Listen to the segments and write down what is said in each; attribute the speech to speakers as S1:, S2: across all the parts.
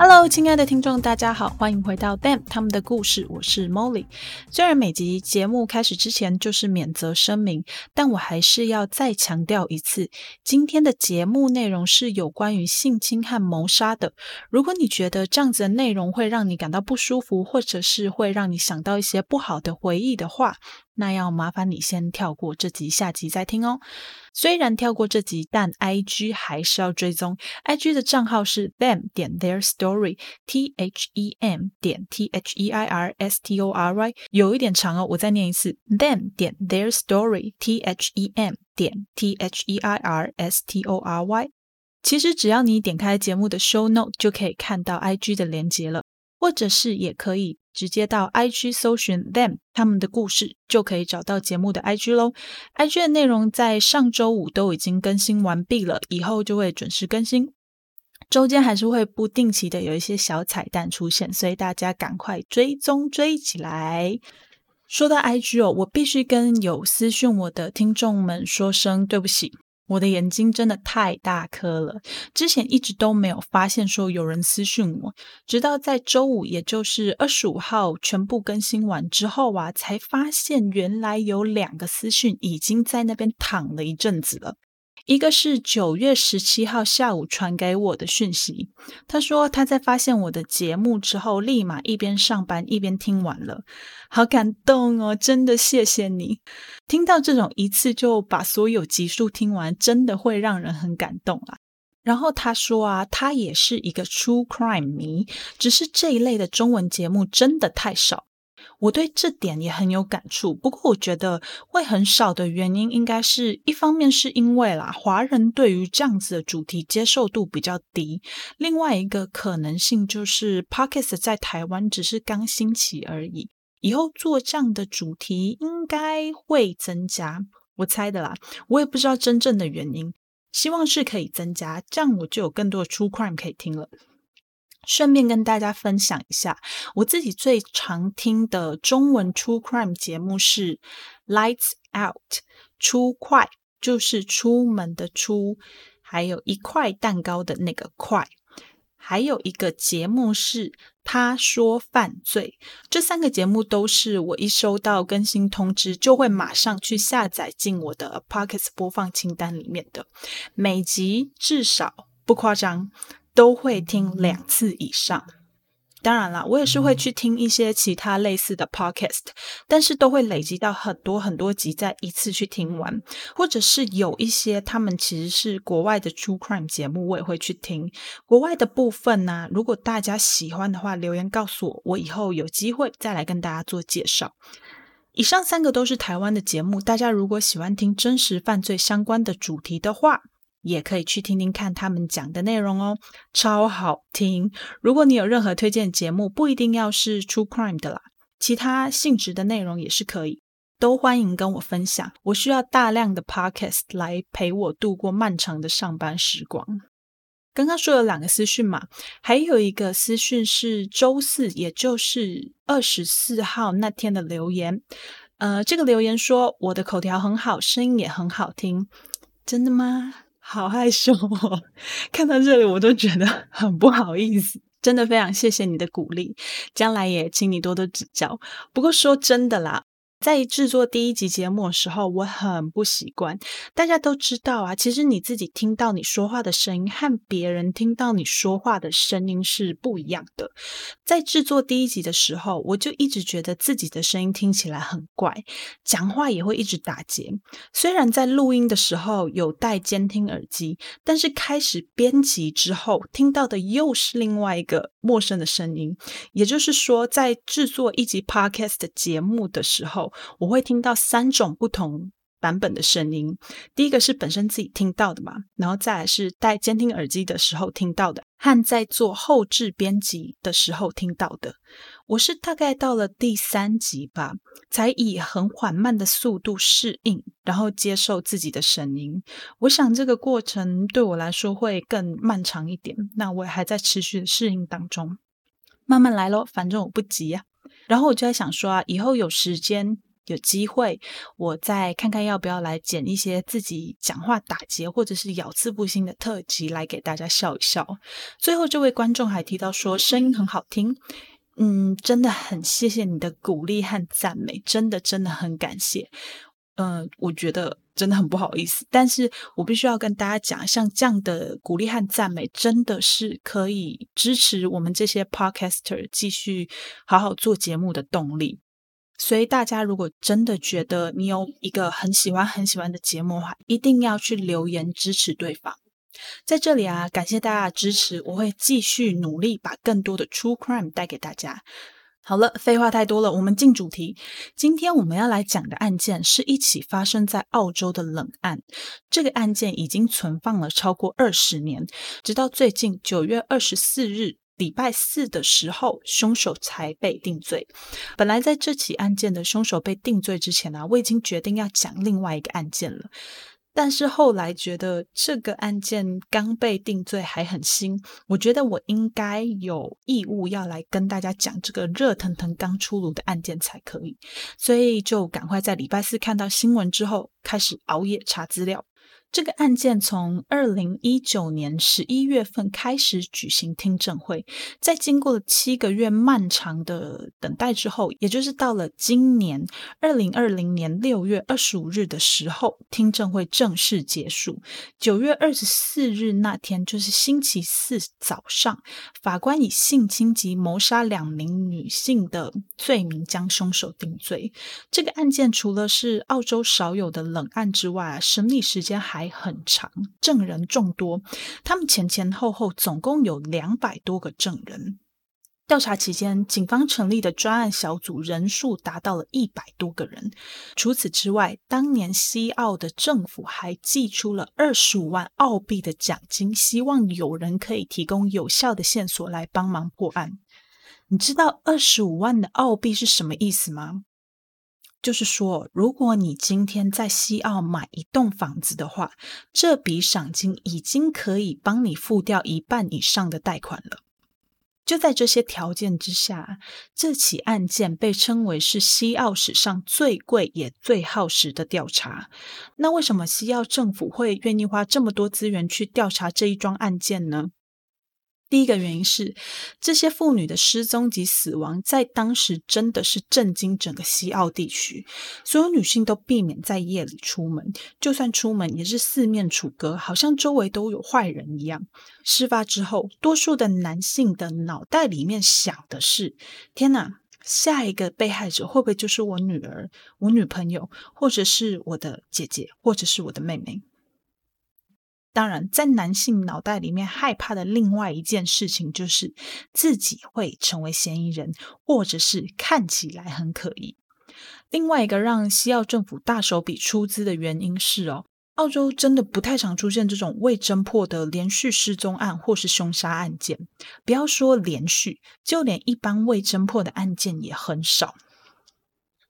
S1: Hello，亲爱的听众，大家好，欢迎回到 Them 他们的故事，我是 Molly。虽然每集节目开始之前就是免责声明，但我还是要再强调一次，今天的节目内容是有关于性侵和谋杀的。如果你觉得这样子的内容会让你感到不舒服，或者是会让你想到一些不好的回忆的话，那要麻烦你先跳过这集，下集再听哦。虽然跳过这集，但 I G 还是要追踪。I G 的账号是 them 点 their story，T H E M 点 T H E I R S T O R Y，有一点长哦，我再念一次：them 点 their story，T H E M 点 T H E I R S T O R Y。其实只要你点开节目的 show note，就可以看到 I G 的连接了，或者是也可以。直接到 IG 搜寻 them 他们的故事，就可以找到节目的 IG 喽。IG 的内容在上周五都已经更新完毕了，以后就会准时更新。周间还是会不定期的有一些小彩蛋出现，所以大家赶快追踪追起来。说到 IG 哦，我必须跟有私讯我的听众们说声对不起。我的眼睛真的太大颗了，之前一直都没有发现说有人私讯我，直到在周五，也就是二十五号全部更新完之后啊，才发现原来有两个私讯已经在那边躺了一阵子了。一个是九月十七号下午传给我的讯息，他说他在发现我的节目之后，立马一边上班一边听完了，好感动哦！真的谢谢你。听到这种一次就把所有集数听完，真的会让人很感动啊。然后他说啊，他也是一个 True Crime 迷，只是这一类的中文节目真的太少。我对这点也很有感触，不过我觉得会很少的原因，应该是一方面是因为啦，华人对于这样子的主题接受度比较低；另外一个可能性就是 Podcast 在台湾只是刚兴起而已，以后做这样的主题应该会增加，我猜的啦，我也不知道真正的原因，希望是可以增加，这样我就有更多的 True Crime 可以听了。顺便跟大家分享一下，我自己最常听的中文 True Crime 节目是《Lights Out》，出快就是出门的出，还有一块蛋糕的那个块，还有一个节目是他说犯罪。这三个节目都是我一收到更新通知，就会马上去下载进我的 Pockets 播放清单里面的，每集至少不夸张。都会听两次以上，当然啦，我也是会去听一些其他类似的 podcast，但是都会累积到很多很多集，再一次去听完，或者是有一些他们其实是国外的 true crime 节目，我也会去听国外的部分呢。如果大家喜欢的话，留言告诉我，我以后有机会再来跟大家做介绍。以上三个都是台湾的节目，大家如果喜欢听真实犯罪相关的主题的话。也可以去听听看他们讲的内容哦，超好听。如果你有任何推荐节目，不一定要是 True Crime 的啦，其他性质的内容也是可以，都欢迎跟我分享。我需要大量的 Podcast 来陪我度过漫长的上班时光。刚刚说了两个私讯嘛，还有一个私讯是周四，也就是二十四号那天的留言。呃，这个留言说我的口条很好，声音也很好听，真的吗？好害羞哦！看到这里我都觉得很不好意思，真的非常谢谢你的鼓励，将来也请你多多指教。不过说真的啦。在制作第一集节目的时候，我很不习惯。大家都知道啊，其实你自己听到你说话的声音和别人听到你说话的声音是不一样的。在制作第一集的时候，我就一直觉得自己的声音听起来很怪，讲话也会一直打结。虽然在录音的时候有戴监听耳机，但是开始编辑之后，听到的又是另外一个陌生的声音。也就是说，在制作一集 podcast 节目的时候，我会听到三种不同版本的声音。第一个是本身自己听到的嘛，然后再来是戴监听耳机的时候听到的，和在做后置编辑的时候听到的。我是大概到了第三集吧，才以很缓慢的速度适应，然后接受自己的声音。我想这个过程对我来说会更漫长一点，那我还在持续的适应当中，慢慢来咯，反正我不急呀。然后我就在想说啊，以后有时间有机会，我再看看要不要来剪一些自己讲话打结或者是咬字不清的特辑来给大家笑一笑。最后这位观众还提到说声音很好听。嗯，真的很谢谢你的鼓励和赞美，真的真的很感谢。嗯，我觉得真的很不好意思，但是我必须要跟大家讲，像这样的鼓励和赞美，真的是可以支持我们这些 podcaster 继续好好做节目的动力。所以大家如果真的觉得你有一个很喜欢很喜欢的节目的话，一定要去留言支持对方。在这里啊，感谢大家的支持，我会继续努力把更多的 True Crime 带给大家。好了，废话太多了，我们进主题。今天我们要来讲的案件是一起发生在澳洲的冷案。这个案件已经存放了超过二十年，直到最近九月二十四日礼拜四的时候，凶手才被定罪。本来在这起案件的凶手被定罪之前呢，我已经决定要讲另外一个案件了。但是后来觉得这个案件刚被定罪还很新，我觉得我应该有义务要来跟大家讲这个热腾腾刚出炉的案件才可以，所以就赶快在礼拜四看到新闻之后，开始熬夜查资料。这个案件从二零一九年十一月份开始举行听证会，在经过了七个月漫长的等待之后，也就是到了今年二零二零年六月二十五日的时候，听证会正式结束。九月二十四日那天，就是星期四早上，法官以性侵及谋杀两名女性的罪名将凶手定罪。这个案件除了是澳洲少有的冷案之外啊，审理时间还。还很长，证人众多，他们前前后后总共有两百多个证人。调查期间，警方成立的专案小组人数达到了一百多个人。除此之外，当年西澳的政府还寄出了二十五万澳币的奖金，希望有人可以提供有效的线索来帮忙破案。你知道二十五万的澳币是什么意思吗？就是说，如果你今天在西澳买一栋房子的话，这笔赏金已经可以帮你付掉一半以上的贷款了。就在这些条件之下，这起案件被称为是西澳史上最贵也最耗时的调查。那为什么西澳政府会愿意花这么多资源去调查这一桩案件呢？第一个原因是，这些妇女的失踪及死亡在当时真的是震惊整个西澳地区。所有女性都避免在夜里出门，就算出门也是四面楚歌，好像周围都有坏人一样。事发之后，多数的男性的脑袋里面想的是：天哪，下一个被害者会不会就是我女儿、我女朋友，或者是我的姐姐，或者是我的妹妹？当然，在男性脑袋里面害怕的另外一件事情，就是自己会成为嫌疑人，或者是看起来很可疑。另外一个让西澳政府大手笔出资的原因是，哦，澳洲真的不太常出现这种未侦破的连续失踪案或是凶杀案件。不要说连续，就连一般未侦破的案件也很少。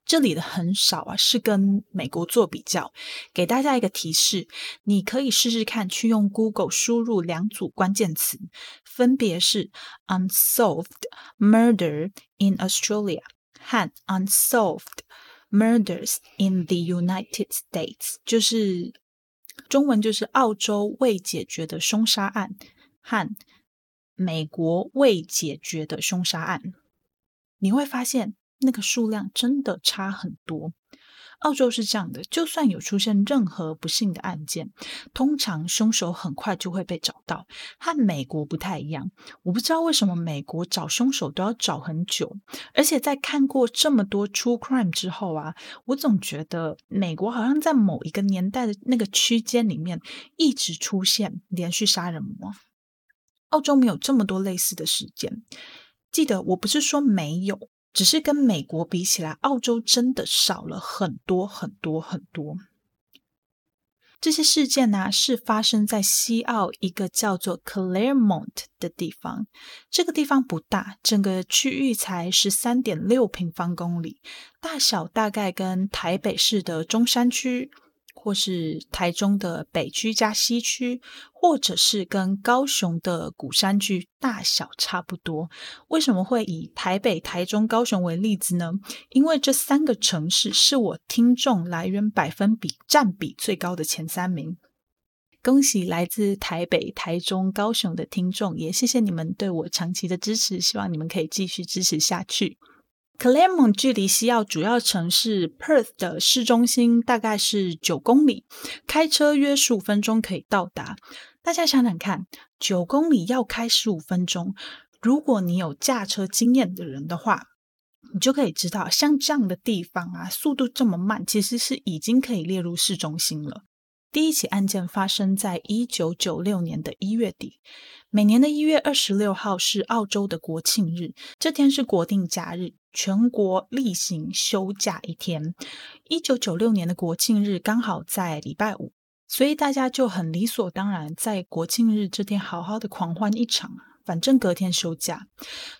S1: 这里的很少啊，是跟美国做比较。给大家一个提示，你可以试试看去用 Google 输入两组关键词，分别是 unsolved murder in Australia 和 unsolved murders in the United States，就是中文就是澳洲未解决的凶杀案和美国未解决的凶杀案。你会发现。那个数量真的差很多。澳洲是这样的，就算有出现任何不幸的案件，通常凶手很快就会被找到。和美国不太一样，我不知道为什么美国找凶手都要找很久。而且在看过这么多 true crime 之后啊，我总觉得美国好像在某一个年代的那个区间里面一直出现连续杀人魔。澳洲没有这么多类似的事件。记得我不是说没有。只是跟美国比起来，澳洲真的少了很多很多很多。这些事件呢，是发生在西澳一个叫做 Claremont 的地方。这个地方不大，整个区域才十三点六平方公里，大小大概跟台北市的中山区。或是台中的北区加西区，或者是跟高雄的鼓山区大小差不多。为什么会以台北、台中、高雄为例子呢？因为这三个城市是我听众来源百分比占比最高的前三名。恭喜来自台北、台中、高雄的听众，也谢谢你们对我长期的支持，希望你们可以继续支持下去。Claremont 距离西澳主要城市 Perth 的市中心大概是九公里，开车约十五分钟可以到达。大家想想看，九公里要开十五分钟，如果你有驾车经验的人的话，你就可以知道，像这样的地方啊，速度这么慢，其实是已经可以列入市中心了。第一起案件发生在一九九六年的一月底。每年的一月二十六号是澳洲的国庆日，这天是国定假日，全国例行休假一天。一九九六年的国庆日刚好在礼拜五，所以大家就很理所当然在国庆日这天好好的狂欢一场，反正隔天休假。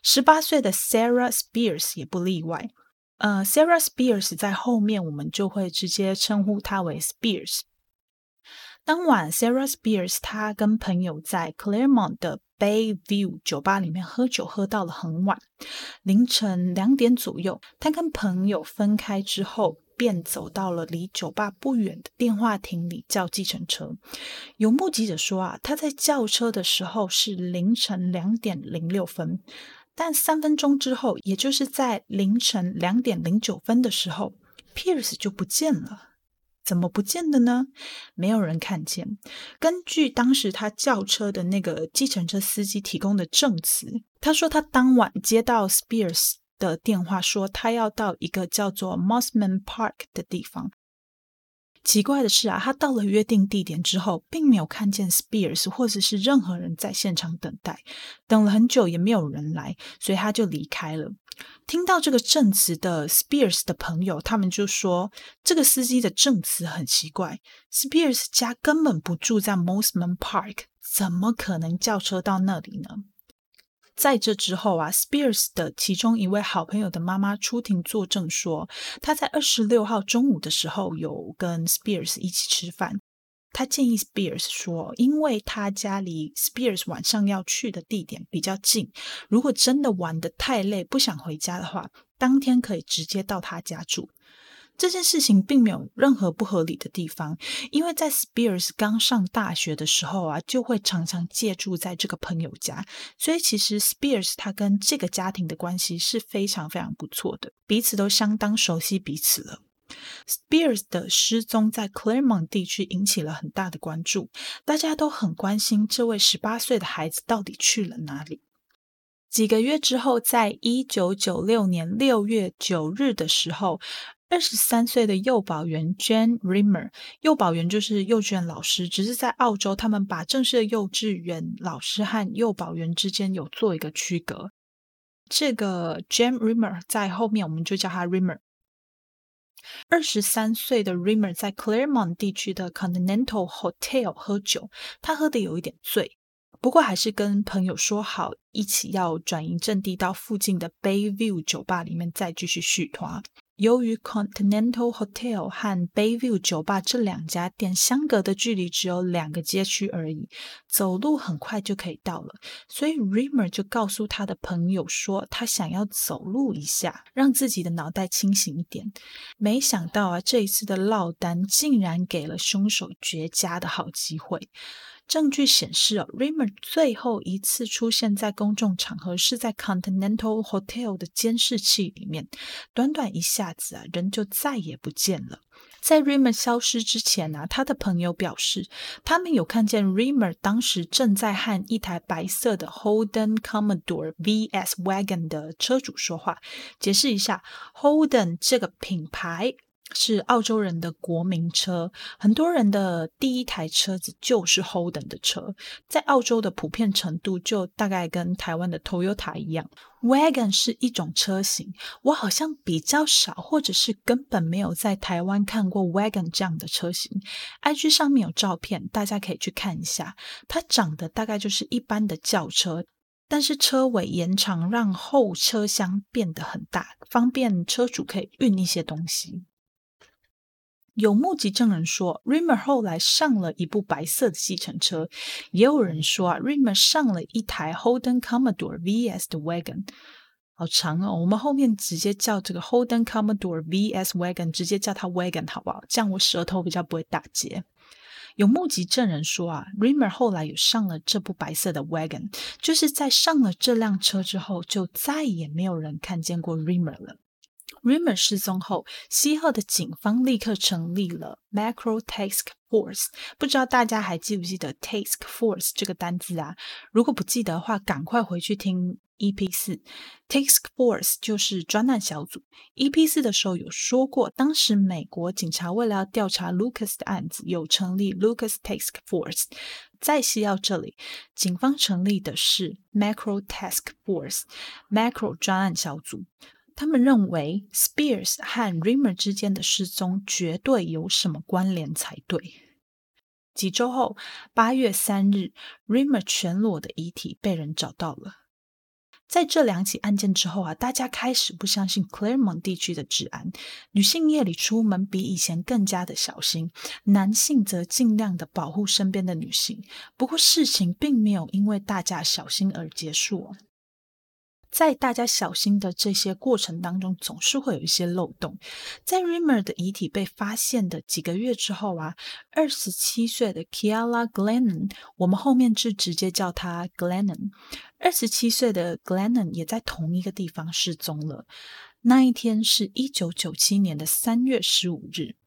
S1: 十八岁的 Sarah Spears 也不例外。呃，Sarah Spears 在后面我们就会直接称呼她为 Spears。当晚，Sarah Spears 她跟朋友在 Claremont 的 Bayview 酒吧里面喝酒，喝到了很晚，凌晨两点左右。她跟朋友分开之后，便走到了离酒吧不远的电话亭里叫计程车。有目击者说啊，他在叫车的时候是凌晨两点零六分，但三分钟之后，也就是在凌晨两点零九分的时候，Pierce 就不见了。怎么不见的呢？没有人看见。根据当时他叫车的那个计程车司机提供的证词，他说他当晚接到 Spears 的电话，说他要到一个叫做 Mossman Park 的地方。奇怪的是啊，他到了约定地点之后，并没有看见 Spears 或者是任何人在现场等待，等了很久也没有人来，所以他就离开了。听到这个证词的 Spears 的朋友，他们就说这个司机的证词很奇怪，Spears 家根本不住在 Mosman Park，怎么可能叫车到那里呢？在这之后啊，Spears 的其中一位好朋友的妈妈出庭作证说，她在二十六号中午的时候有跟 Spears 一起吃饭。他建议 Spears 说，因为他家离 Spears 晚上要去的地点比较近，如果真的玩得太累不想回家的话，当天可以直接到他家住。这件事情并没有任何不合理的地方，因为在 Spears 刚上大学的时候啊，就会常常借住在这个朋友家，所以其实 Spears 他跟这个家庭的关系是非常非常不错的，彼此都相当熟悉彼此了。Spears 的失踪在 Claremont 地区引起了很大的关注，大家都很关心这位十八岁的孩子到底去了哪里。几个月之后，在一九九六年六月九日的时候。二十三岁的幼保员 Jane Rimmer，幼保员就是幼稚园老师，只是在澳洲，他们把正式的幼稚园老师和幼保员之间有做一个区隔。这个 Jane Rimmer 在后面我们就叫他 Rimmer。二十三岁的 Rimmer 在 Claremont 地区的 Continental Hotel 喝酒，他喝的有一点醉，不过还是跟朋友说好一起要转移阵地到附近的 Bayview 酒吧里面再继续续团。由于 Continental Hotel 和 Bayview 酒吧这两家店相隔的距离只有两个街区而已，走路很快就可以到了，所以 Rimmer 就告诉他的朋友说，他想要走路一下，让自己的脑袋清醒一点。没想到啊，这一次的落单竟然给了凶手绝佳的好机会。证据显示，哦，Rimmer 最后一次出现在公众场合是在 Continental Hotel 的监视器里面。短短一下子啊，人就再也不见了。在 Rimmer 消失之前呢，他的朋友表示，他们有看见 Rimmer 当时正在和一台白色的 Holden Commodore VS Wagon 的车主说话。解释一下，Holden 这个品牌。是澳洲人的国民车，很多人的第一台车子就是 Holden 的车，在澳洲的普遍程度就大概跟台湾的 Toyota 一样。Wagon 是一种车型，我好像比较少，或者是根本没有在台湾看过 Wagon 这样的车型。IG 上面有照片，大家可以去看一下。它长得大概就是一般的轿车。但是车尾延长，让后车厢变得很大，方便车主可以运一些东西。有目击证人说，Rimmer 后来上了一部白色的计程车，也有人说啊，Rimmer 上了一台 Holden Commodore VS 的 wagon，好长哦。我们后面直接叫这个 Holden Commodore VS wagon，直接叫它 wagon 好不好？这样我舌头比较不会打结。有目击证人说啊，Rimmer 后来有上了这部白色的 wagon，就是在上了这辆车之后，就再也没有人看见过 Rimmer 了。Rimmer 失踪后，西澳的警方立刻成立了 Macro Task Force。不知道大家还记不记得 Task Force 这个单字啊？如果不记得的话，赶快回去听。EP 四，Task Force 就是专案小组。EP 四的时候有说过，当时美国警察为了要调查 Lucas 的案子，有成立 Lucas Task Force。在西澳这里，警方成立的是 Macro Task Force，Macro 专案小组。他们认为 Spears 和 Rimmer 之间的失踪绝对有什么关联才对。几周后，八月三日，Rimmer 全裸的遗体被人找到了。在这两起案件之后啊，大家开始不相信 Claremont 地区的治安。女性夜里出门比以前更加的小心，男性则尽量的保护身边的女性。不过事情并没有因为大家小心而结束。在大家小心的这些过程当中，总是会有一些漏洞。在 Rimmer 的遗体被发现的几个月之后啊，二十七岁的 Kiala Glennon，我们后面就直接叫他 Glennon。二十七岁的 Glennon 也在同一个地方失踪了。那一天是一九九七年的三月十五日。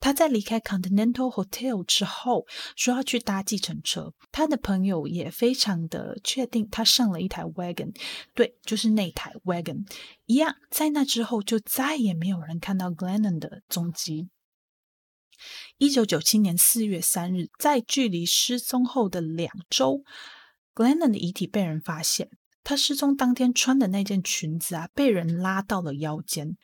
S1: 他在离开 Continental Hotel 之后，说要去搭计程车。他的朋友也非常的确定，他上了一台 wagon，对，就是那台 wagon。一样，在那之后就再也没有人看到 Glennon 的踪迹。一九九七年四月三日，在距离失踪后的两周，Glennon 的遗体被人发现。他失踪当天穿的那件裙子啊，被人拉到了腰间。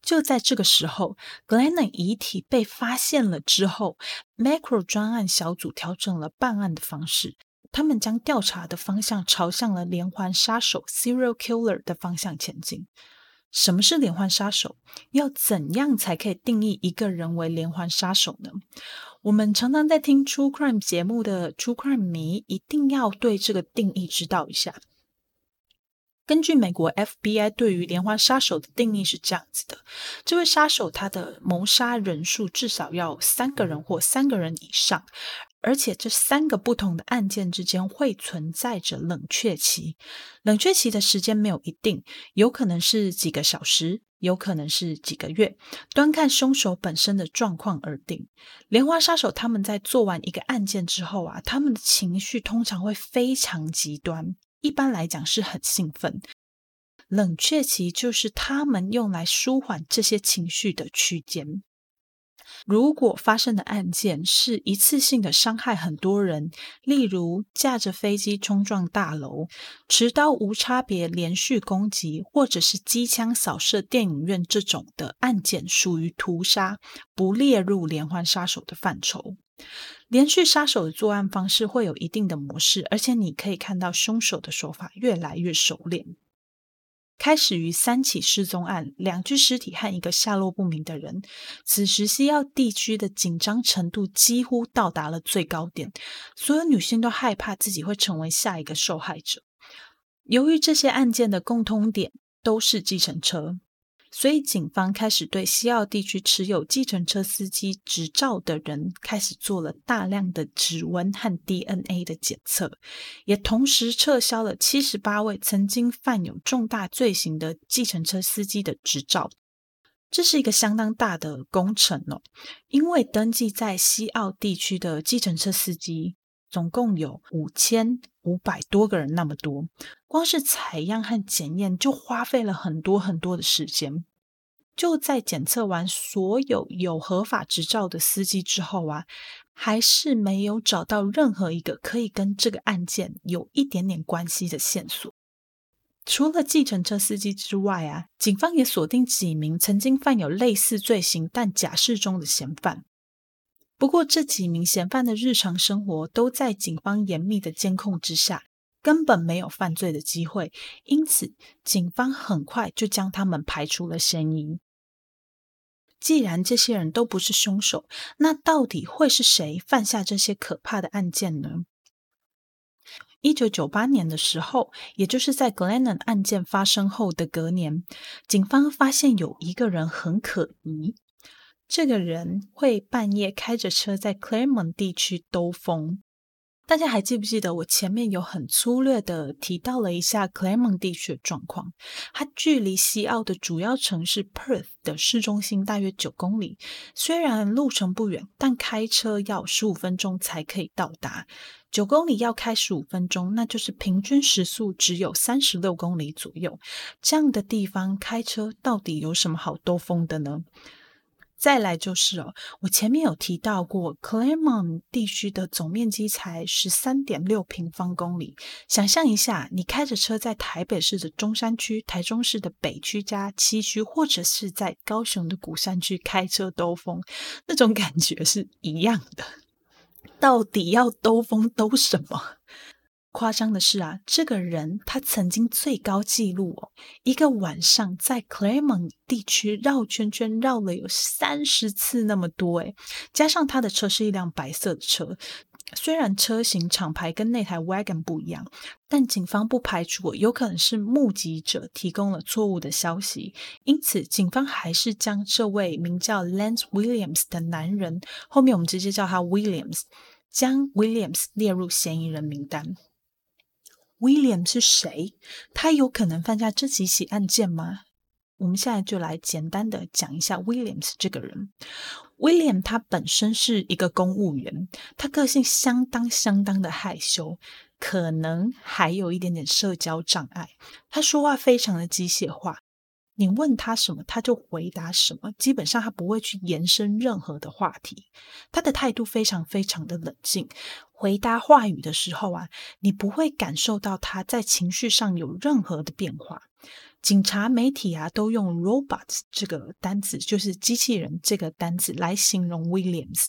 S1: 就在这个时候，Glennon 遗体被发现了之后，Macro 专案小组调整了办案的方式，他们将调查的方向朝向了连环杀手 （serial killer） 的方向前进。什么是连环杀手？要怎样才可以定义一个人为连环杀手呢？我们常常在听 True Crime 节目的 True Crime 迷，一定要对这个定义知道一下。根据美国 FBI 对于连环杀手的定义是这样子的：这位杀手他的谋杀人数至少要三个人或三个人以上，而且这三个不同的案件之间会存在着冷却期。冷却期的时间没有一定，有可能是几个小时，有可能是几个月，端看凶手本身的状况而定。连环杀手他们在做完一个案件之后啊，他们的情绪通常会非常极端。一般来讲是很兴奋，冷却期就是他们用来舒缓这些情绪的区间。如果发生的案件是一次性的伤害很多人，例如驾着飞机冲撞大楼、持刀无差别连续攻击，或者是机枪扫射电影院这种的案件，属于屠杀，不列入连环杀手的范畴。连续杀手的作案方式会有一定的模式，而且你可以看到凶手的手法越来越熟练。开始于三起失踪案，两具尸体和一个下落不明的人。此时西澳地区的紧张程度几乎到达了最高点，所有女性都害怕自己会成为下一个受害者。由于这些案件的共通点都是计程车。所以，警方开始对西澳地区持有计程车司机执照的人开始做了大量的指纹和 DNA 的检测，也同时撤销了七十八位曾经犯有重大罪行的计程车司机的执照。这是一个相当大的工程哦，因为登记在西澳地区的计程车司机总共有五千五百多个人，那么多。光是采样和检验就花费了很多很多的时间。就在检测完所有有合法执照的司机之后啊，还是没有找到任何一个可以跟这个案件有一点点关系的线索。除了计程车司机之外啊，警方也锁定几名曾经犯有类似罪行但假释中的嫌犯。不过，这几名嫌犯的日常生活都在警方严密的监控之下，根本没有犯罪的机会，因此警方很快就将他们排除了嫌疑。既然这些人都不是凶手，那到底会是谁犯下这些可怕的案件呢？一九九八年的时候，也就是在 Glennon 案件发生后的隔年，警方发现有一个人很可疑。这个人会半夜开着车在 Claremont 地区兜风。大家还记不记得我前面有很粗略的提到了一下 Claremont 地区的状况？它距离西澳的主要城市 Perth 的市中心大约九公里。虽然路程不远，但开车要十五分钟才可以到达。九公里要开十五分钟，那就是平均时速只有三十六公里左右。这样的地方开车到底有什么好兜风的呢？再来就是哦，我前面有提到过，Claremont 地区的总面积才十三点六平方公里。想象一下，你开着车在台北市的中山区、台中市的北区加七区，或者是在高雄的鼓山区开车兜风，那种感觉是一样的。到底要兜风兜什么？夸张的是啊，这个人他曾经最高纪录哦，一个晚上在 Claremont 地区绕圈圈绕了有三十次那么多诶加上他的车是一辆白色的车，虽然车型厂牌跟那台 Wagon 不一样，但警方不排除有可能是目击者提供了错误的消息，因此警方还是将这位名叫 Lance Williams 的男人，后面我们直接叫他 Williams，将 Williams 列入嫌疑人名单。William 是谁？他有可能犯下这几起案件吗？我们现在就来简单的讲一下 William 这个人。William 他本身是一个公务员，他个性相当相当的害羞，可能还有一点点社交障碍。他说话非常的机械化。你问他什么，他就回答什么，基本上他不会去延伸任何的话题。他的态度非常非常的冷静，回答话语的时候啊，你不会感受到他在情绪上有任何的变化。警察、媒体啊，都用 “robots” 这个单词，就是机器人这个单词来形容 Williams。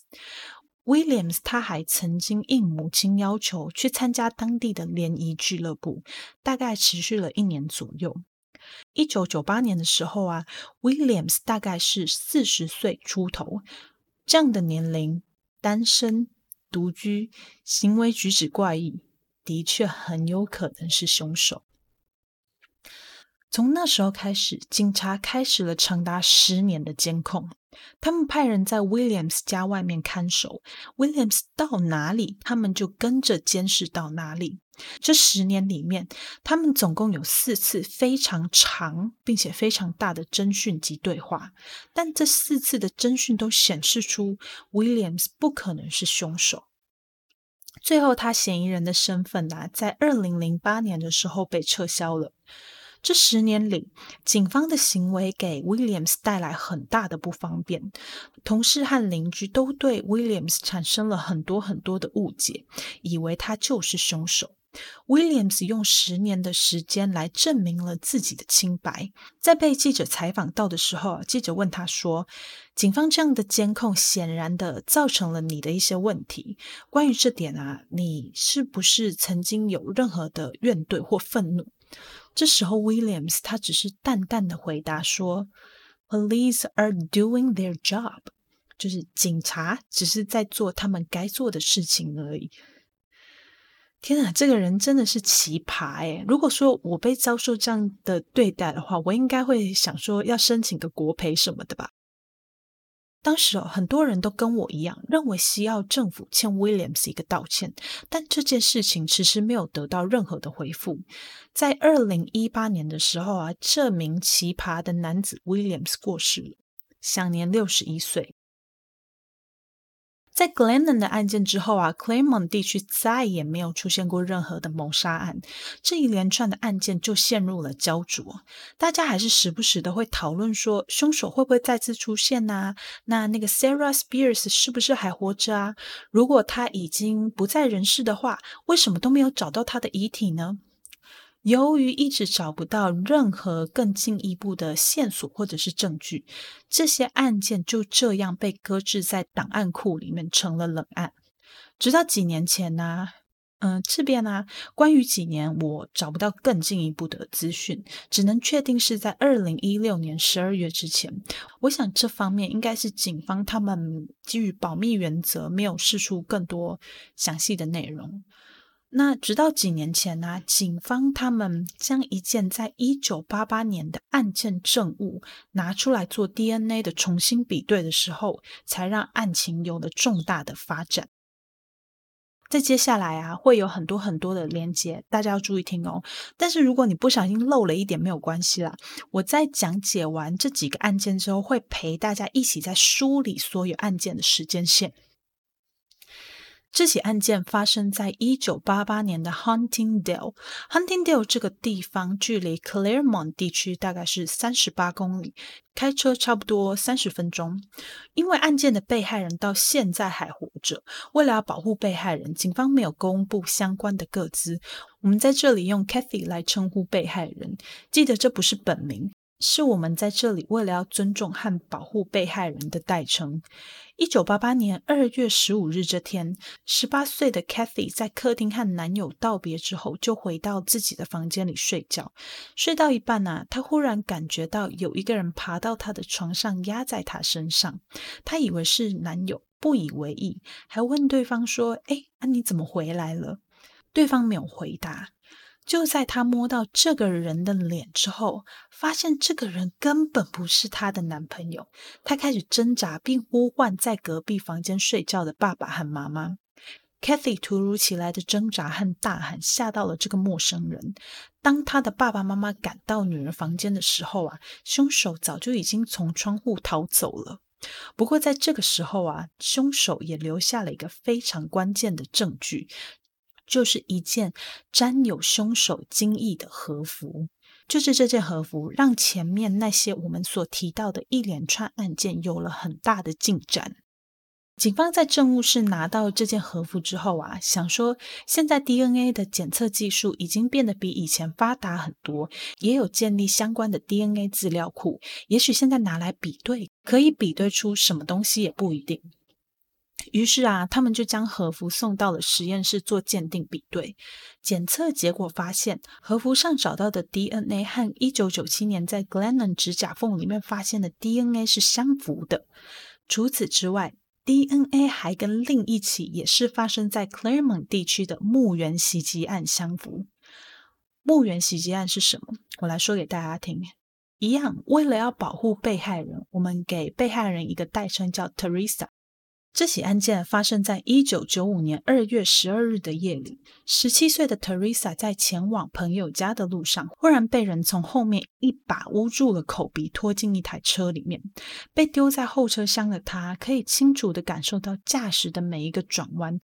S1: Williams 他还曾经应母亲要求去参加当地的联谊俱乐部，大概持续了一年左右。一九九八年的时候啊，Williams 大概是四十岁出头，这样的年龄，单身、独居，行为举止怪异，的确很有可能是凶手。从那时候开始，警察开始了长达十年的监控。他们派人在 Williams 家外面看守，Williams 到哪里，他们就跟着监视到哪里。这十年里面，他们总共有四次非常长并且非常大的侦讯及对话，但这四次的侦讯都显示出 Williams 不可能是凶手。最后，他嫌疑人的身份呢，在二零零八年的时候被撤销了。这十年里，警方的行为给 Williams 带来很大的不方便，同事和邻居都对 Williams 产生了很多很多的误解，以为他就是凶手。Williams 用十年的时间来证明了自己的清白。在被记者采访到的时候，记者问他说：“警方这样的监控显然的造成了你的一些问题。关于这点啊，你是不是曾经有任何的怨怼或愤怒？”这时候，Williams 他只是淡淡的回答说：“Police are doing their job，就是警察只是在做他们该做的事情而已。”天啊，这个人真的是奇葩诶如果说我被遭受这样的对待的话，我应该会想说要申请个国赔什么的吧。当时哦，很多人都跟我一样，认为西澳政府欠 Williams 一个道歉，但这件事情迟迟没有得到任何的回复。在二零一八年的时候啊，这名奇葩的男子 Williams 过世了，享年六十一岁。在 Glennon 的案件之后啊，Claremont 地区再也没有出现过任何的谋杀案，这一连串的案件就陷入了焦灼。大家还是时不时的会讨论说，凶手会不会再次出现呢？那那个 Sarah Spears 是不是还活着啊？如果他已经不在人世的话，为什么都没有找到他的遗体呢？由于一直找不到任何更进一步的线索或者是证据，这些案件就这样被搁置在档案库里面，成了冷案。直到几年前呢，嗯，这边呢，关于几年我找不到更进一步的资讯，只能确定是在二零一六年十二月之前。我想这方面应该是警方他们基于保密原则，没有释出更多详细的内容。那直到几年前呢，警方他们将一件在一九八八年的案件证物拿出来做 DNA 的重新比对的时候，才让案情有了重大的发展。在接下来啊，会有很多很多的连接，大家要注意听哦。但是如果你不小心漏了一点，没有关系啦。我在讲解完这几个案件之后，会陪大家一起在梳理所有案件的时间线。这起案件发生在一九八八年的 Huntingdale。Huntingdale 这个地方距离 Claremont 地区大概是三十八公里，开车差不多三十分钟。因为案件的被害人到现在还活着，为了要保护被害人，警方没有公布相关的个资。我们在这里用 Kathy 来称呼被害人，记得这不是本名。是我们在这里为了要尊重和保护被害人的代称。一九八八年二月十五日这天，十八岁的 Kathy 在客厅和男友道别之后，就回到自己的房间里睡觉。睡到一半呢，她忽然感觉到有一个人爬到她的床上，压在她身上。她以为是男友，不以为意，还问对方说：“哎，那你怎么回来了？”对方没有回答。就在她摸到这个人的脸之后，发现这个人根本不是她的男朋友。她开始挣扎，并呼唤在隔壁房间睡觉的爸爸和妈妈。Kathy 突如其来的挣扎和大喊吓到了这个陌生人。当他的爸爸妈妈赶到女儿房间的时候啊，凶手早就已经从窗户逃走了。不过在这个时候啊，凶手也留下了一个非常关键的证据。就是一件沾有凶手精意的和服，就是这件和服让前面那些我们所提到的一连串案件有了很大的进展。警方在政务室拿到这件和服之后啊，想说现在 DNA 的检测技术已经变得比以前发达很多，也有建立相关的 DNA 资料库，也许现在拿来比对，可以比对出什么东西也不一定。于是啊，他们就将和服送到了实验室做鉴定比对。检测结果发现，和服上找到的 DNA 和一九九七年在 Glennon 指甲缝里面发现的 DNA 是相符的。除此之外，DNA 还跟另一起也是发生在 Claremont 地区的墓园袭击案相符。墓园袭击案是什么？我来说给大家听。一样，为了要保护被害人，我们给被害人一个代称叫 Teresa。这起案件发生在一九九五年二月十二日的夜里。十七岁的 Teresa 在前往朋友家的路上，忽然被人从后面一把捂住了口鼻，拖进一台车里面。被丢在后车厢的她，可以清楚的感受到驾驶的每一个转弯。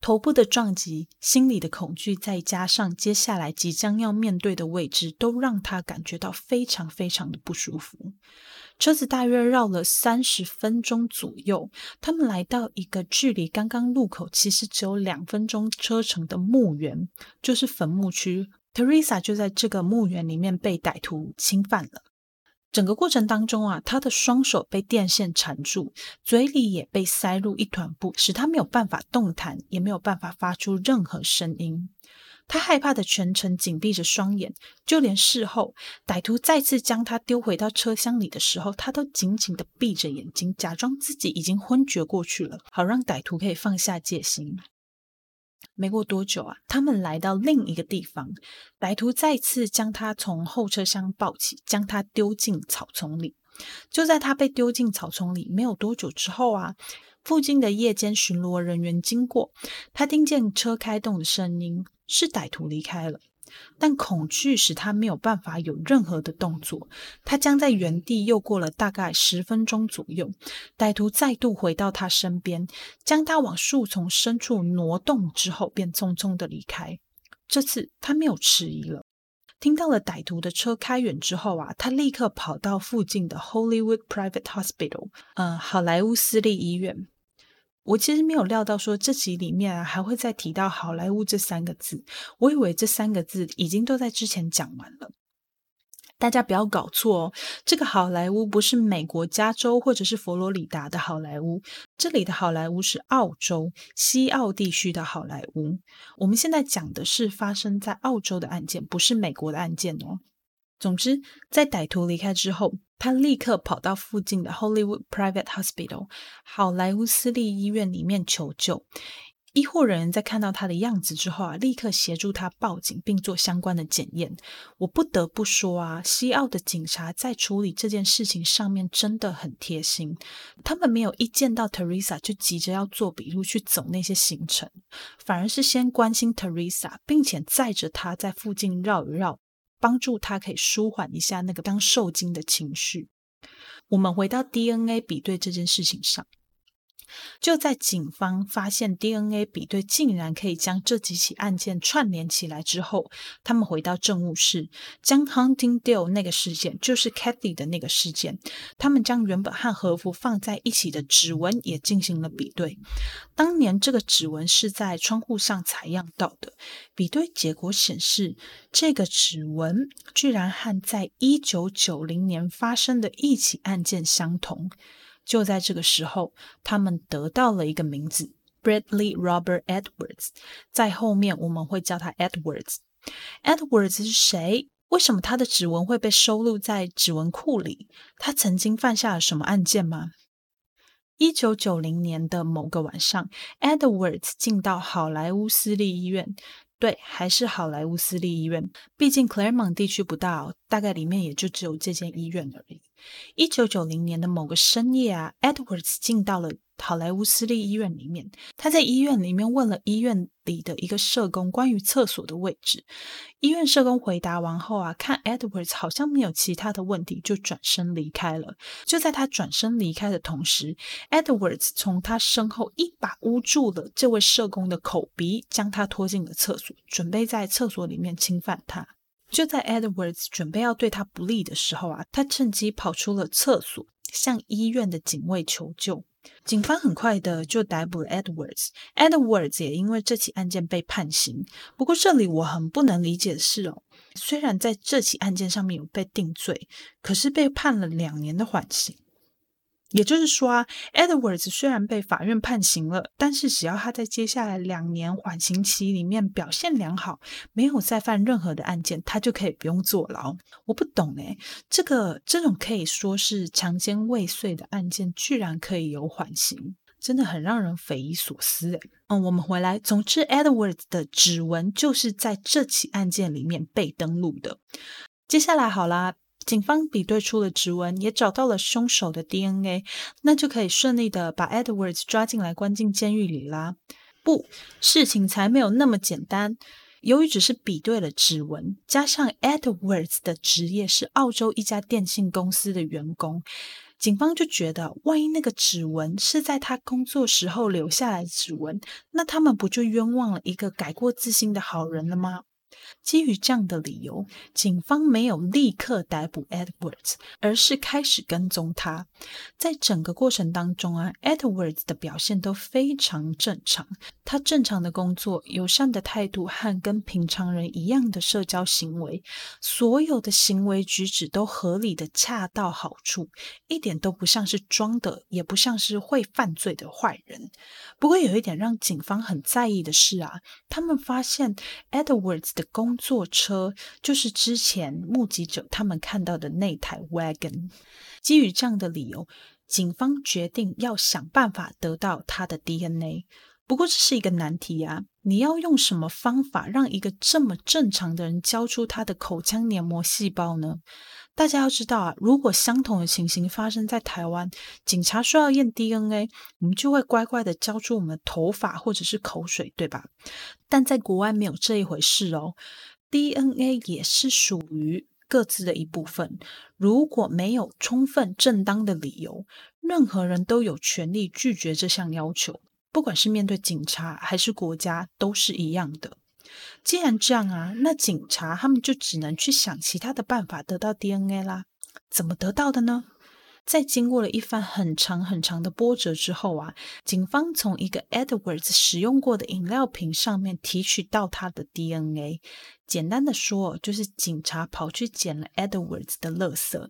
S1: 头部的撞击、心里的恐惧，再加上接下来即将要面对的未知，都让他感觉到非常非常的不舒服。车子大约绕了三十分钟左右，他们来到一个距离刚刚路口其实只有两分钟车程的墓园，就是坟墓区。Teresa 就在这个墓园里面被歹徒侵犯了。整个过程当中啊，他的双手被电线缠住，嘴里也被塞入一团布，使他没有办法动弹，也没有办法发出任何声音。他害怕的全程紧闭着双眼，就连事后歹徒再次将他丢回到车厢里的时候，他都紧紧的闭着眼睛，假装自己已经昏厥过去了，好让歹徒可以放下戒心。没过多久啊，他们来到另一个地方，歹徒再次将他从后车厢抱起，将他丢进草丛里。就在他被丢进草丛里没有多久之后啊，附近的夜间巡逻人员经过，他听见车开动的声音，是歹徒离开了。但恐惧使他没有办法有任何的动作。他将在原地又过了大概十分钟左右，歹徒再度回到他身边，将他往树丛深处挪动之后，便匆匆的离开。这次他没有迟疑了。听到了歹徒的车开远之后啊，他立刻跑到附近的 Hollywood Private Hospital，呃，好莱坞私立医院。我其实没有料到说这集里面啊还会再提到好莱坞这三个字，我以为这三个字已经都在之前讲完了。大家不要搞错哦，这个好莱坞不是美国加州或者是佛罗里达的好莱坞，这里的好莱坞是澳洲西澳地区的好莱坞。我们现在讲的是发生在澳洲的案件，不是美国的案件哦。总之，在歹徒离开之后，他立刻跑到附近的 Hollywood Private Hospital 好莱坞私立医院里面求救。医护人员在看到他的样子之后啊，立刻协助他报警，并做相关的检验。我不得不说啊，西澳的警察在处理这件事情上面真的很贴心。他们没有一见到 Teresa 就急着要做笔录去走那些行程，反而是先关心 Teresa，并且载着他在附近绕一绕，帮助他可以舒缓一下那个刚受惊的情绪。我们回到 DNA 比对这件事情上。就在警方发现 DNA 比对竟然可以将这几起案件串联起来之后，他们回到政务室，将 Huntingdale 那个事件，就是 Kathy 的那个事件，他们将原本和和服放在一起的指纹也进行了比对。当年这个指纹是在窗户上采样到的，比对结果显示，这个指纹居然和在一九九零年发生的一起案件相同。就在这个时候，他们得到了一个名字，Bradley Robert Edwards。在后面我们会叫他 Edwards。Edwards 是谁？为什么他的指纹会被收录在指纹库里？他曾经犯下了什么案件吗？一九九零年的某个晚上，Edwards 进到好莱坞私立医院。对，还是好莱坞私立医院。毕竟 Claremont 地区不大，大概里面也就只有这间医院而已。一九九零年的某个深夜啊，Edwards 进到了。好莱坞私立医院里面，他在医院里面问了医院里的一个社工关于厕所的位置。医院社工回答完后啊，看 Edwards 好像没有其他的问题，就转身离开了。就在他转身离开的同时，Edwards 从他身后一把捂住了这位社工的口鼻，将他拖进了厕所，准备在厕所里面侵犯他。就在 Edwards 准备要对他不利的时候啊，他趁机跑出了厕所，向医院的警卫求救。警方很快的就逮捕了 Edwards，Edwards 也因为这起案件被判刑。不过这里我很不能理解的是哦，虽然在这起案件上面有被定罪，可是被判了两年的缓刑。也就是说啊，Edwards 虽然被法院判刑了，但是只要他在接下来两年缓刑期里面表现良好，没有再犯任何的案件，他就可以不用坐牢。我不懂诶，这个这种可以说是强奸未遂的案件，居然可以有缓刑，真的很让人匪夷所思诶。嗯，我们回来，总之，Edwards 的指纹就是在这起案件里面被登录的。接下来好啦。警方比对出了指纹，也找到了凶手的 DNA，那就可以顺利的把 Edwards 抓进来关进监狱里啦。不，事情才没有那么简单。由于只是比对了指纹，加上 Edwards 的职业是澳洲一家电信公司的员工，警方就觉得，万一那个指纹是在他工作时候留下来的指纹，那他们不就冤枉了一个改过自新的好人了吗？基于这样的理由，警方没有立刻逮捕 Edwards，而是开始跟踪他。在整个过程当中啊，Edwards 的表现都非常正常。他正常的工作、友善的态度和跟平常人一样的社交行为，所有的行为举止都合理的恰到好处，一点都不像是装的，也不像是会犯罪的坏人。不过有一点让警方很在意的是啊，他们发现 Edwards 的工作车就是之前目击者他们看到的那台 wagon。基于这样的理由，警方决定要想办法得到他的 DNA。不过这是一个难题呀，你要用什么方法让一个这么正常的人交出他的口腔黏膜细胞呢？大家要知道啊，如果相同的情形发生在台湾，警察说要验 DNA，我们就会乖乖的交出我们的头发或者是口水，对吧？但在国外没有这一回事哦。DNA 也是属于各自的一部分。如果没有充分正当的理由，任何人都有权利拒绝这项要求，不管是面对警察还是国家，都是一样的。既然这样啊，那警察他们就只能去想其他的办法得到 DNA 啦。怎么得到的呢？在经过了一番很长很长的波折之后啊，警方从一个 Edwards 使用过的饮料瓶上面提取到他的 DNA。简单的说，就是警察跑去捡了 Edwards 的垃圾。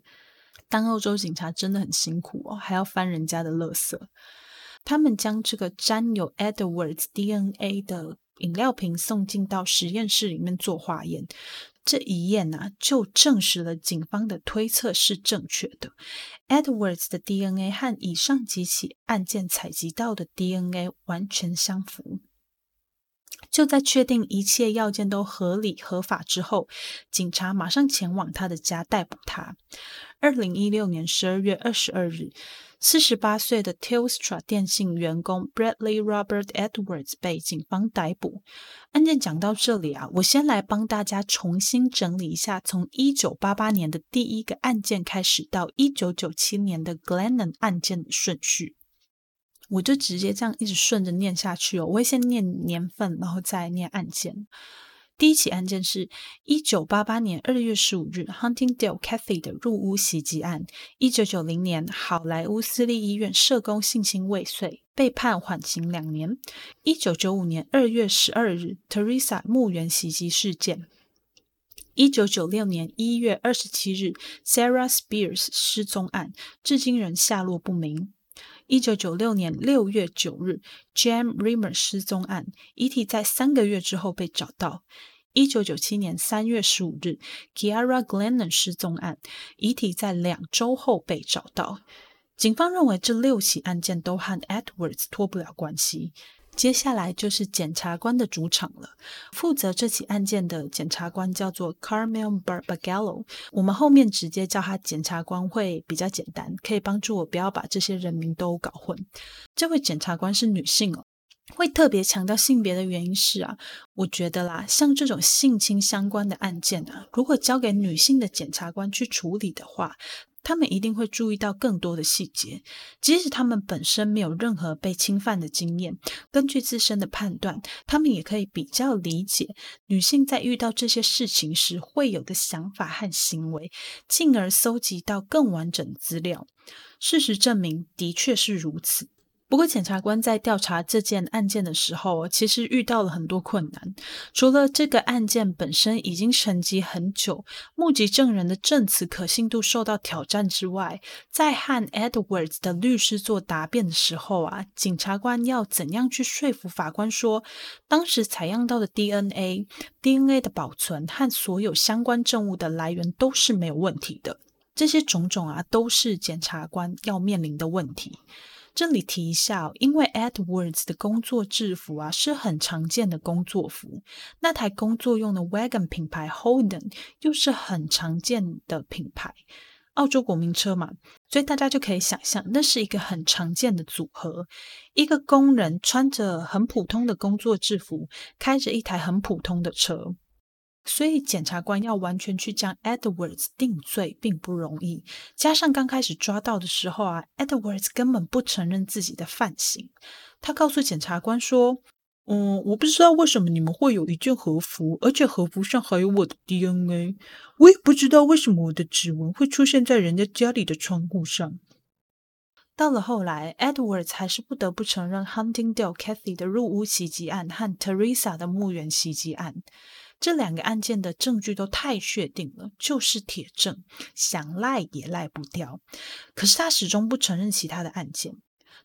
S1: 当澳洲警察真的很辛苦哦，还要翻人家的垃圾。他们将这个沾有 Edwards DNA 的饮料瓶送进到实验室里面做化验。这一验呢，就证实了警方的推测是正确的。Edwards 的 DNA 和以上几起案件采集到的 DNA 完全相符。就在确定一切要件都合理合法之后，警察马上前往他的家逮捕他。二零一六年十二月二十二日。四十八岁的 Telstra 电信员工 Bradley Robert Edwards 被警方逮捕。案件讲到这里啊，我先来帮大家重新整理一下，从一九八八年的第一个案件开始，到一九九七年的 Glennon 案件的顺序。我就直接这样一直顺着念下去哦。我会先念年份，然后再念案件。第一起案件是一九八八年二月十五日 Huntingdale Cathy 的入屋袭击案。一九九零年好莱坞私立医院社工性侵未遂，被判缓刑两年。一九九五年二月十二日 Teresa 墓园袭击事件。一九九六年一月二十七日 Sarah Spears 失踪案，至今仍下落不明。一九九六年六月九日，Jam Rimmer 失踪案遗体在三个月之后被找到。一九九七年三月十五日，Kiara Glennon 失踪案遗体在两周后被找到。警方认为这六起案件都和 Edwards 脱不了关系。接下来就是检察官的主场了。负责这起案件的检察官叫做 Carmel Barbagallo，我们后面直接叫他检察官会比较简单，可以帮助我不要把这些人名都搞混。这位检察官是女性哦，会特别强调性别的原因是啊，我觉得啦，像这种性侵相关的案件啊，如果交给女性的检察官去处理的话。他们一定会注意到更多的细节，即使他们本身没有任何被侵犯的经验，根据自身的判断，他们也可以比较理解女性在遇到这些事情时会有的想法和行为，进而搜集到更完整的资料。事实证明，的确是如此。不过，检察官在调查这件案件的时候，其实遇到了很多困难。除了这个案件本身已经沉积很久，目击证人的证词可信度受到挑战之外，在和 Edwards 的律师做答辩的时候啊，检察官要怎样去说服法官说，当时采样到的 DNA、DNA 的保存和所有相关证物的来源都是没有问题的？这些种种啊，都是检察官要面临的问题。这里提一下，因为 Edwards 的工作制服啊是很常见的工作服，那台工作用的 wagon 品牌 Holden 又是很常见的品牌，澳洲国民车嘛，所以大家就可以想象，那是一个很常见的组合。一个工人穿着很普通的工作制服，开着一台很普通的车。所以检察官要完全去将 Edwards 定罪并不容易，加上刚开始抓到的时候啊，Edwards 根本不承认自己的犯行。他告诉检察官说：“嗯，我不知道为什么你们会有一件和服，而且和服上还有我的 DNA。我也不知道为什么我的指纹会出现在人家家里的窗户上。”到了后来，Edwards 还是不得不承认 Huntingdale Cathy 的入屋袭击案和 Teresa 的墓园袭击案。这两个案件的证据都太确定了，就是铁证，想赖也赖不掉。可是他始终不承认其他的案件。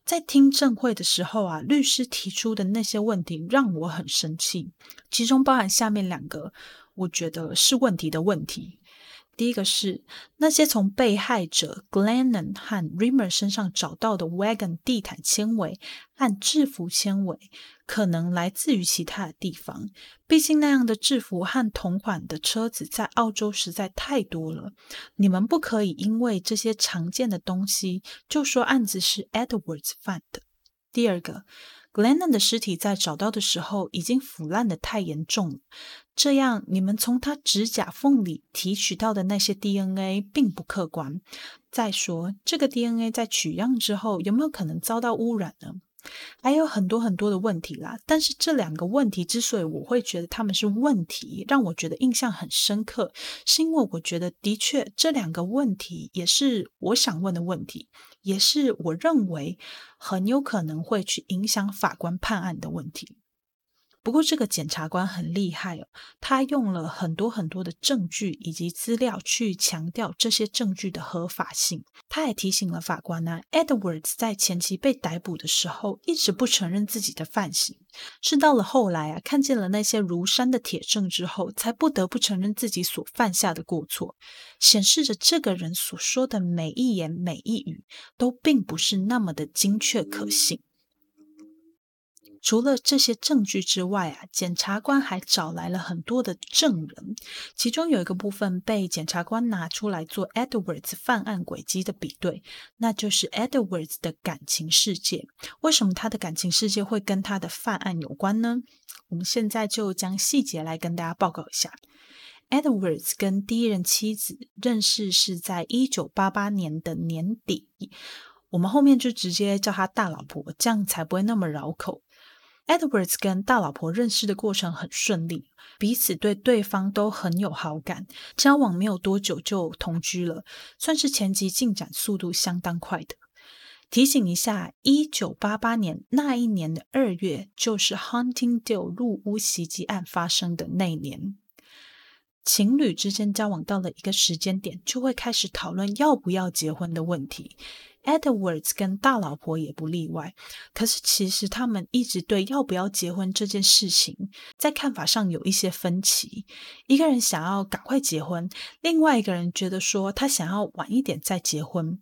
S1: 在听证会的时候啊，律师提出的那些问题让我很生气，其中包含下面两个，我觉得是问题的问题。第一个是那些从被害者 Glennon 和 Rimmer 身上找到的 wagon 地毯纤维和制服纤维，可能来自于其他的地方。毕竟那样的制服和同款的车子在澳洲实在太多了。你们不可以因为这些常见的东西就说案子是 Edwards 犯的。第二个。Glennon 的尸体在找到的时候已经腐烂的太严重了，这样你们从他指甲缝里提取到的那些 DNA 并不客观。再说，这个 DNA 在取样之后有没有可能遭到污染呢？还有很多很多的问题啦，但是这两个问题之所以我会觉得他们是问题，让我觉得印象很深刻，是因为我觉得的确这两个问题也是我想问的问题，也是我认为很有可能会去影响法官判案的问题。不过，这个检察官很厉害哦，他用了很多很多的证据以及资料去强调这些证据的合法性。他也提醒了法官呢，Edwards 在前期被逮捕的时候一直不承认自己的犯行，是到了后来啊，看见了那些如山的铁证之后，才不得不承认自己所犯下的过错，显示着这个人所说的每一言每一语都并不是那么的精确可信。除了这些证据之外啊，检察官还找来了很多的证人，其中有一个部分被检察官拿出来做 Edwards 犯案轨迹的比对，那就是 Edwards 的感情世界。为什么他的感情世界会跟他的犯案有关呢？我们现在就将细节来跟大家报告一下。Edwards 跟第一任妻子认识是在一九八八年的年底，我们后面就直接叫他大老婆，这样才不会那么绕口。Edwards 跟大老婆认识的过程很顺利，彼此对对方都很有好感，交往没有多久就同居了，算是前期进展速度相当快的。提醒一下，一九八八年那一年的二月，就是 Huntingdale 入屋袭击案发生的那一年。情侣之间交往到了一个时间点，就会开始讨论要不要结婚的问题。Edwards 跟大老婆也不例外。可是其实他们一直对要不要结婚这件事情，在看法上有一些分歧。一个人想要赶快结婚，另外一个人觉得说他想要晚一点再结婚。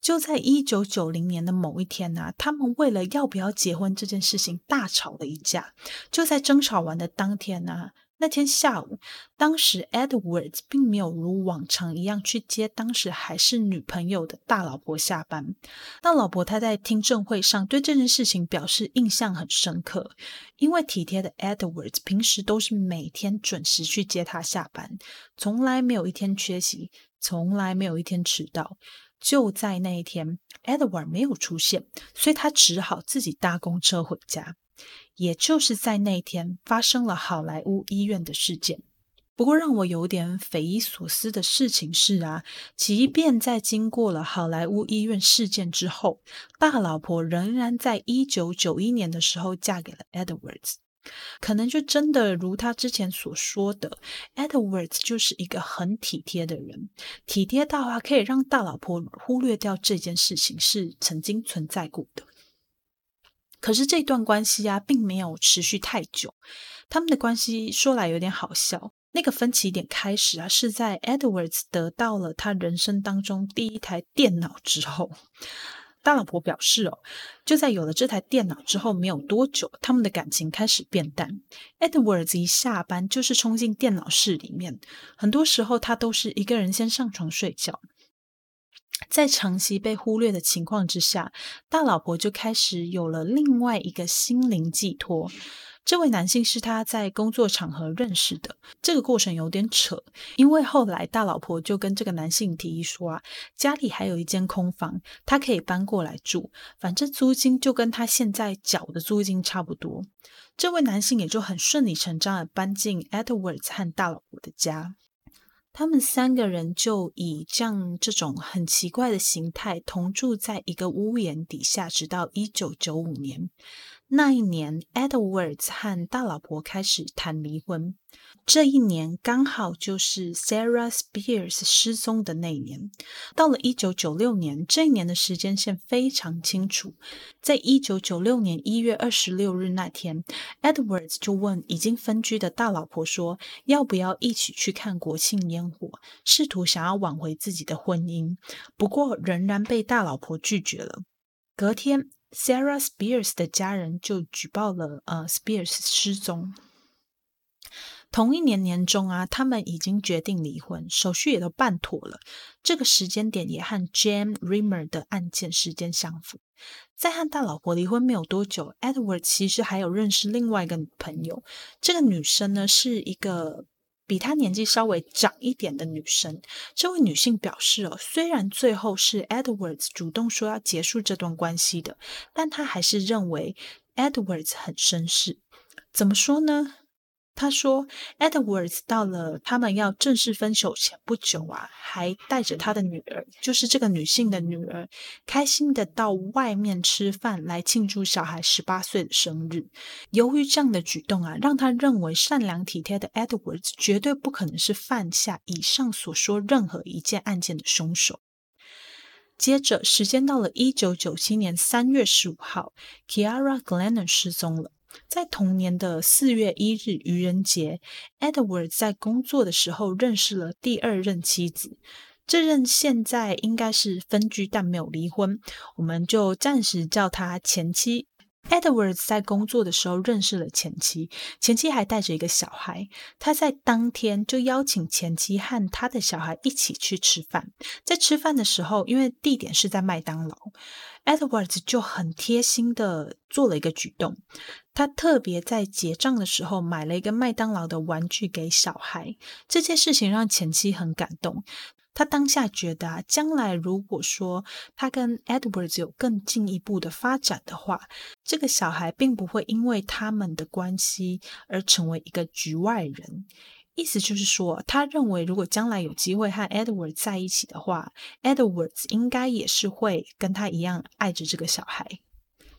S1: 就在一九九零年的某一天呢，他们为了要不要结婚这件事情大吵了一架。就在争吵完的当天呢。那天下午，当时 Edwards 并没有如往常一样去接当时还是女朋友的大老婆下班。大老婆她在听证会上对这件事情表示印象很深刻，因为体贴的 Edwards 平时都是每天准时去接她下班，从来没有一天缺席，从来没有一天迟到。就在那一天，Edward 没有出现，所以他只好自己搭公车回家。也就是在那天发生了好莱坞医院的事件。不过让我有点匪夷所思的事情是啊，即便在经过了好莱坞医院事件之后，大老婆仍然在一九九一年的时候嫁给了 Edwards。可能就真的如他之前所说的，Edwards 就是一个很体贴的人，体贴到啊可以让大老婆忽略掉这件事情是曾经存在过的。可是这段关系啊，并没有持续太久。他们的关系说来有点好笑。那个分歧点开始啊，是在 Edwards 得到了他人生当中第一台电脑之后。大老婆表示哦，就在有了这台电脑之后没有多久，他们的感情开始变淡。Edwards 一下班就是冲进电脑室里面，很多时候他都是一个人先上床睡觉。在长期被忽略的情况之下，大老婆就开始有了另外一个心灵寄托。这位男性是他在工作场合认识的。这个过程有点扯，因为后来大老婆就跟这个男性提议说啊，家里还有一间空房，他可以搬过来住，反正租金就跟他现在缴的租金差不多。这位男性也就很顺理成章的搬进 Edwards 和大老婆的家。他们三个人就以这样这种很奇怪的形态同住在一个屋檐底下，直到一九九五年。那一年，Edwards 和大老婆开始谈离婚。这一年刚好就是 Sarah Spears 失踪的那一年。到了一九九六年，这一年的时间线非常清楚。在一九九六年一月二十六日那天，Edwards 就问已经分居的大老婆说：“要不要一起去看国庆烟火？”试图想要挽回自己的婚姻，不过仍然被大老婆拒绝了。隔天。Sarah Spears 的家人就举报了呃 Spears 失踪。同一年年中啊，他们已经决定离婚，手续也都办妥了。这个时间点也和 Jane Rimmer 的案件时间相符。在和大老婆离婚没有多久，Edward 其实还有认识另外一个朋友。这个女生呢，是一个比他年纪稍微长一点的女生。这位女性表示哦，虽然最后是 Edwards 主动说要结束这段关系的，但她还是认为 Edwards 很绅士。怎么说呢？他说，Edwards 到了他们要正式分手前不久啊，还带着他的女儿，就是这个女性的女儿，开心的到外面吃饭来庆祝小孩十八岁的生日。由于这样的举动啊，让他认为善良体贴的 Edwards 绝对不可能是犯下以上所说任何一件案件的凶手。接着，时间到了一九九七年三月十五号，Kiara Glennon 失踪了。在同年的四月一日愚人节，Edward 在工作的时候认识了第二任妻子，这任现在应该是分居但没有离婚，我们就暂时叫他前妻。Edward 在工作的时候认识了前妻，前妻还带着一个小孩。他在当天就邀请前妻和他的小孩一起去吃饭。在吃饭的时候，因为地点是在麦当劳，Edwards 就很贴心的做了一个举动，他特别在结账的时候买了一个麦当劳的玩具给小孩。这件事情让前妻很感动。他当下觉得，将来如果说他跟 Edwards 有更进一步的发展的话，这个小孩并不会因为他们的关系而成为一个局外人。意思就是说，他认为如果将来有机会和 Edward 在一起的话，Edward 应该也是会跟他一样爱着这个小孩。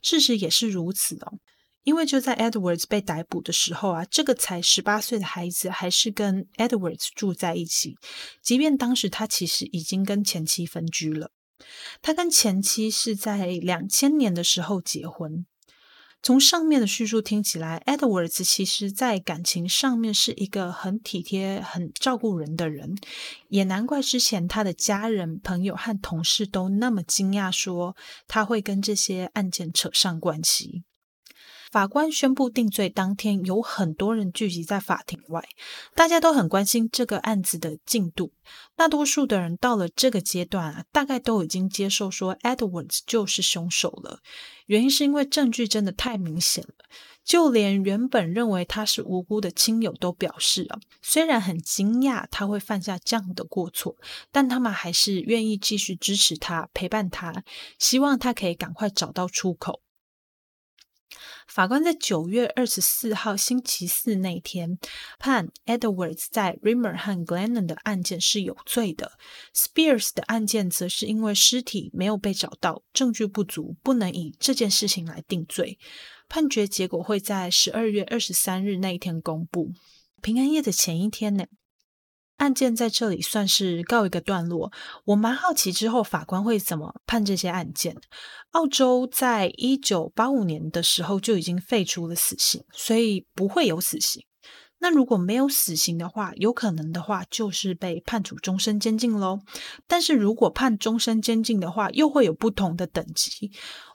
S1: 事实也是如此哦。因为就在 Edward 被逮捕的时候啊，这个才十八岁的孩子还是跟 Edward 住在一起。即便当时他其实已经跟前妻分居了，他跟前妻是在两千年的时候结婚。从上面的叙述听起来，Edwards 其实在感情上面是一个很体贴、很照顾人的人，也难怪之前他的家人、朋友和同事都那么惊讶，说他会跟这些案件扯上关系。法官宣布定罪当天，有很多人聚集在法庭外，大家都很关心这个案子的进度。大多数的人到了这个阶段啊，大概都已经接受说 Edwards 就是凶手了。原因是因为证据真的太明显了，就连原本认为他是无辜的亲友都表示啊，虽然很惊讶他会犯下这样的过错，但他们还是愿意继续支持他、陪伴他，希望他可以赶快找到出口。法官在九月二十四号星期四那天判 Edwards 在 Rimmer 和 Glennon 的案件是有罪的，Spears 的案件则是因为尸体没有被找到，证据不足，不能以这件事情来定罪。判决结果会在十二月二十三日那一天公布，平安夜的前一天呢。案件在这里算是告一个段落。我蛮好奇之后法官会怎么判这些案件。澳洲在一九八五年的时候就已经废除了死刑，所以不会有死刑。那如果没有死刑的话，有可能的话就是被判处终身监禁喽。但是如果判终身监禁的话，又会有不同的等级。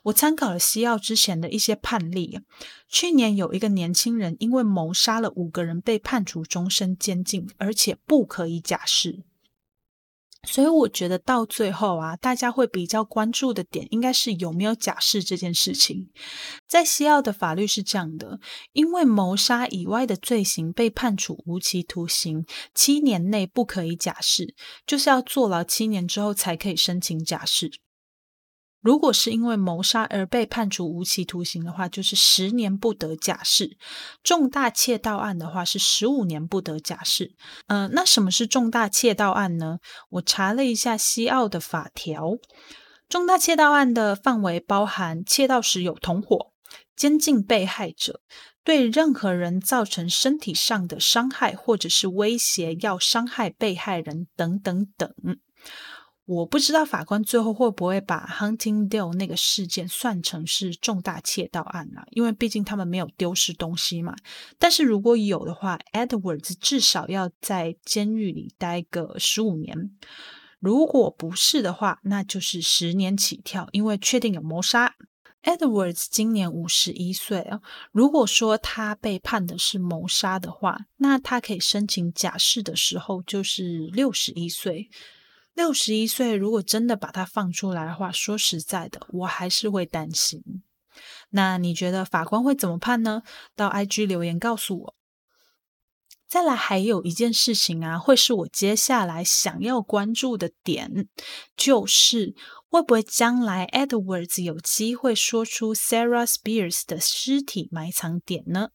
S1: 我参考了西澳之前的一些判例，去年有一个年轻人因为谋杀了五个人被判处终身监禁，而且不可以假释。所以我觉得到最后啊，大家会比较关注的点应该是有没有假释这件事情。在西澳的法律是这样的：因为谋杀以外的罪行被判处无期徒刑，七年内不可以假释，就是要坐牢七年之后才可以申请假释。如果是因为谋杀而被判处无期徒刑的话，就是十年不得假释；重大窃盗案的话是十五年不得假释。嗯，那什么是重大窃盗案呢？我查了一下西澳的法条，重大窃盗案的范围包含窃盗时有同伙、监禁被害者、对任何人造成身体上的伤害或者是威胁要伤害被害人等等等。我不知道法官最后会不会把 Huntingdale 那个事件算成是重大窃盗案啊？因为毕竟他们没有丢失东西嘛。但是如果有的话，Edwards 至少要在监狱里待个十五年。如果不是的话，那就是十年起跳，因为确定有谋杀。Edwards 今年五十一岁啊。如果说他被判的是谋杀的话，那他可以申请假释的时候就是六十一岁。六十一岁，如果真的把他放出来的话，说实在的，我还是会担心。那你觉得法官会怎么判呢？到 IG 留言告诉我。再来，还有一件事情啊，会是我接下来想要关注的点，就是会不会将来 Edwards 有机会说出 Sarah Spears 的尸体埋藏点呢？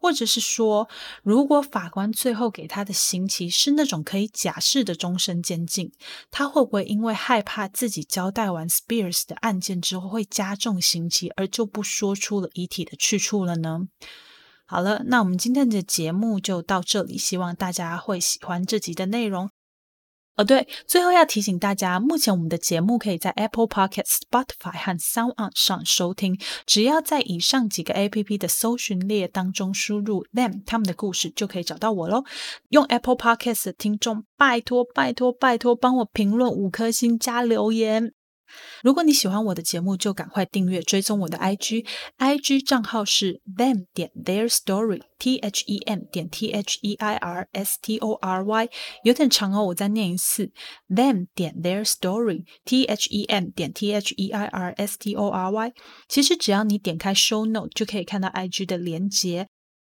S1: 或者是说，如果法官最后给他的刑期是那种可以假释的终身监禁，他会不会因为害怕自己交代完 Spears 的案件之后会加重刑期，而就不说出了遗体的去处了呢？好了，那我们今天的节目就到这里，希望大家会喜欢这集的内容。哦，对，最后要提醒大家，目前我们的节目可以在 Apple Podcast、Spotify 和 Sound On 上收听，只要在以上几个 A P P 的搜寻列当中输入 them 他们的故事，就可以找到我喽。用 Apple Podcast 的听众，拜托拜托拜托，帮我评论五颗星加留言。如果你喜欢我的节目，就赶快订阅追踪我的 IG，IG 账号是 them 点 their story，T H E M 点 T H E I R S T O R Y，有点长哦，我再念一次，them 点 their story，T H E M 点 T H E I R S T O R Y。其实只要你点开 Show Note，就可以看到 IG 的连接。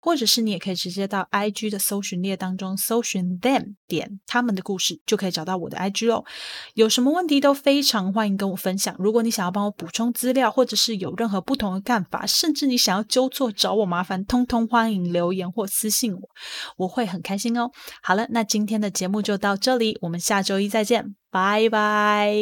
S1: 或者是你也可以直接到 I G 的搜寻列当中搜寻 them 点他们的故事，就可以找到我的 I G 哦。有什么问题都非常欢迎跟我分享。如果你想要帮我补充资料，或者是有任何不同的看法，甚至你想要纠错找我麻烦，通通欢迎留言或私信我，我会很开心哦。好了，那今天的节目就到这里，我们下周一再见，拜拜。